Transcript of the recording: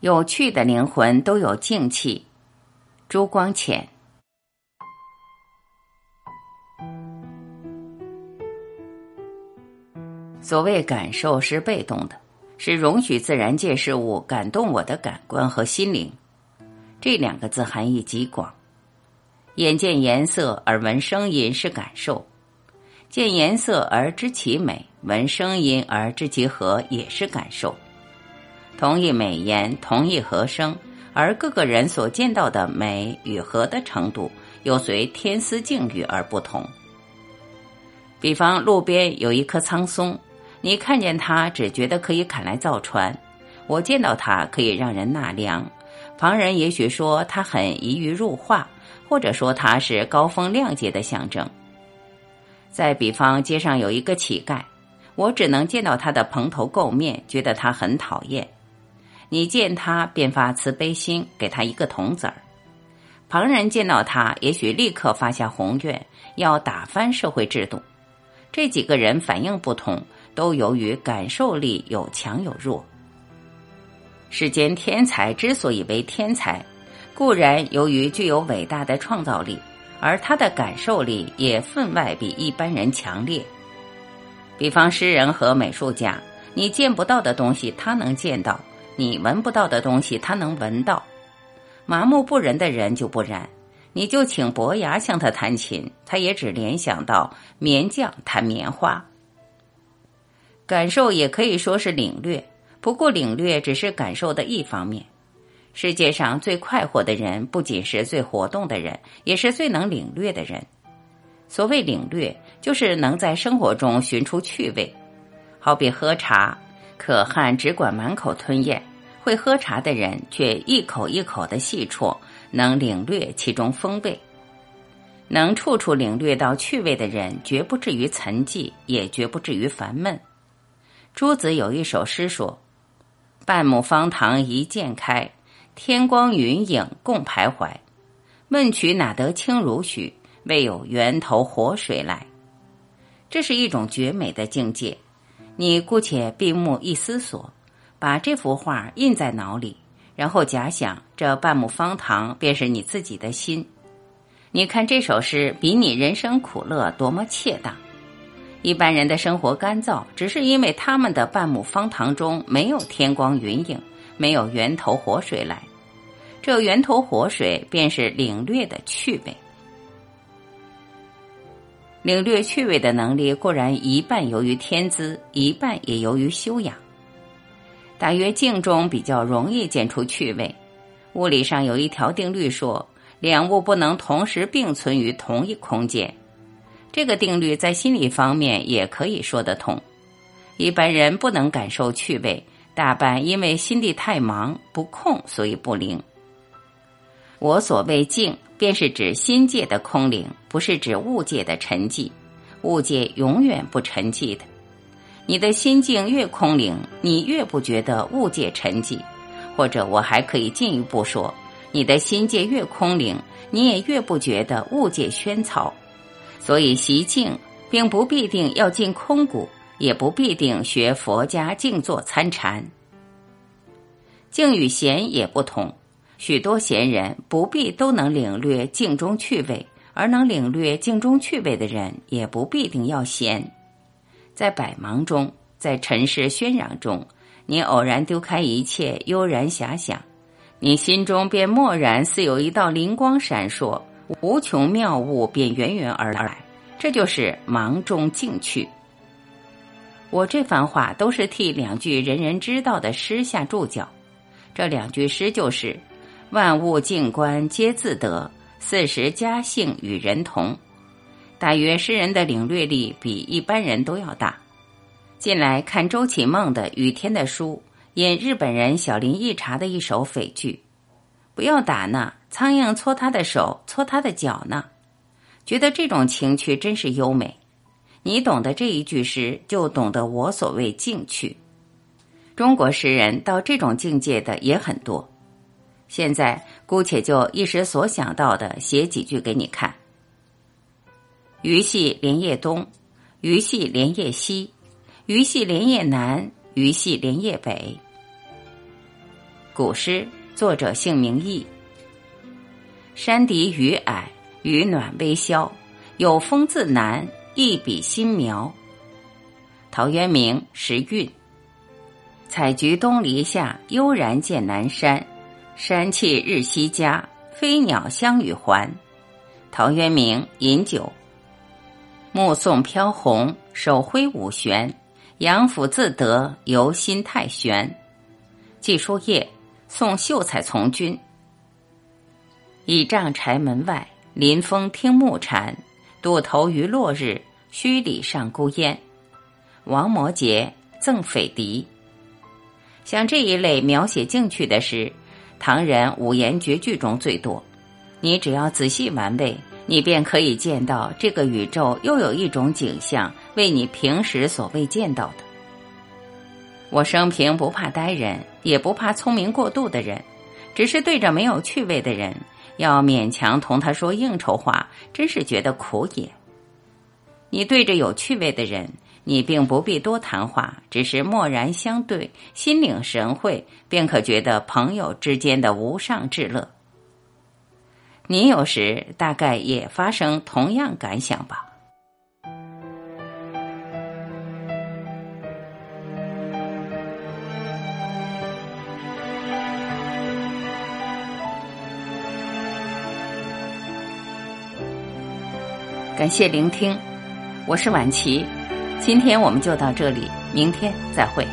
有趣的灵魂都有静气。朱光潜。所谓感受是被动的，是容许自然界事物感动我的感官和心灵。这两个字含义极广。眼见颜色而闻声音是感受，见颜色而知其美，闻声音而知其和也是感受。同一美颜，同一和声，而各个人所见到的美与和的程度，又随天思境遇而不同。比方路边有一棵苍松，你看见它只觉得可以砍来造船，我见到它可以让人纳凉，旁人也许说它很宜于入画，或者说它是高风亮节的象征。再比方街上有一个乞丐，我只能见到他的蓬头垢面，觉得他很讨厌。你见他便发慈悲心，给他一个铜子儿；旁人见到他，也许立刻发下宏愿，要打翻社会制度。这几个人反应不同，都由于感受力有强有弱。世间天才之所以为天才，固然由于具有伟大的创造力，而他的感受力也分外比一般人强烈。比方诗人和美术家，你见不到的东西，他能见到。你闻不到的东西，他能闻到；麻木不仁的人就不然。你就请伯牙向他弹琴，他也只联想到棉匠弹棉花。感受也可以说是领略，不过领略只是感受的一方面。世界上最快活的人，不仅是最活动的人，也是最能领略的人。所谓领略，就是能在生活中寻出趣味，好比喝茶。可汗只管满口吞咽，会喝茶的人却一口一口的细啜，能领略其中风味。能处处领略到趣味的人，绝不至于沉寂，也绝不至于烦闷。朱子有一首诗说：“半亩方塘一鉴开，天光云影共徘徊。问渠哪得清如许？为有源头活水来。”这是一种绝美的境界。你姑且闭目一思索，把这幅画印在脑里，然后假想这半亩方塘便是你自己的心。你看这首诗比你人生苦乐多么切当。一般人的生活干燥，只是因为他们的半亩方塘中没有天光云影，没有源头活水来。这源头活水便是领略的趣味。领略趣味的能力固然一半由于天资，一半也由于修养。大约静中比较容易见出趣味。物理上有一条定律说，两物不能同时并存于同一空间。这个定律在心理方面也可以说得通。一般人不能感受趣味，大半因为心地太忙不空，所以不灵。我所谓静。便是指心界的空灵，不是指物界的沉寂。物界永远不沉寂的。你的心境越空灵，你越不觉得物界沉寂。或者我还可以进一步说，你的心界越空灵，你也越不觉得物界喧嘈。所以习静，并不必定要进空谷，也不必定学佛家静坐参禅。静与闲也不同。许多闲人不必都能领略静中趣味，而能领略静中趣味的人也不必定要闲。在百忙中，在尘世喧嚷中，你偶然丢开一切，悠然遐想，你心中便蓦然似有一道灵光闪烁，无穷妙物便源源而来。这就是忙中静趣。我这番话都是替两句人人知道的诗下注脚，这两句诗就是。万物静观皆自得，四时佳兴与人同。大约诗人的领略力比一般人都要大。近来看周启孟的《雨天的书》，引日本人小林一茶的一首匪句：“不要打那，苍蝇搓他的手，搓他的脚呢。”觉得这种情趣真是优美。你懂得这一句诗，就懂得我所谓静趣。中国诗人到这种境界的也很多。现在姑且就一时所想到的写几句给你看。鱼戏莲叶东，鱼戏莲叶西，鱼戏莲叶南，鱼戏莲叶北。古诗，作者姓名佚。山笛雨矮，雨暖微消，有风自南，一笔新苗。陶渊明时韵。采菊东篱下，悠然见南山。山气日夕佳，飞鸟相与还。陶渊明饮酒。目送飘红，手挥五弦。杨府自得，游心太玄。寄书夜，送秀才从军。倚杖柴门外，临风听暮蝉。渡头余落日，墟里上孤烟。王摩诘赠匪狄。像这一类描写静趣的诗，唐人五言绝句中最多。你只要仔细玩味，你便可以见到这个宇宙又有一种景象，为你平时所未见到的。我生平不怕呆人，也不怕聪明过度的人，只是对着没有趣味的人，要勉强同他说应酬话，真是觉得苦也。你对着有趣味的人，你并不必多谈话，只是默然相对，心领神会，便可觉得朋友之间的无上至乐。你有时大概也发生同样感想吧。感谢聆听，我是晚琪，今天我们就到这里，明天再会。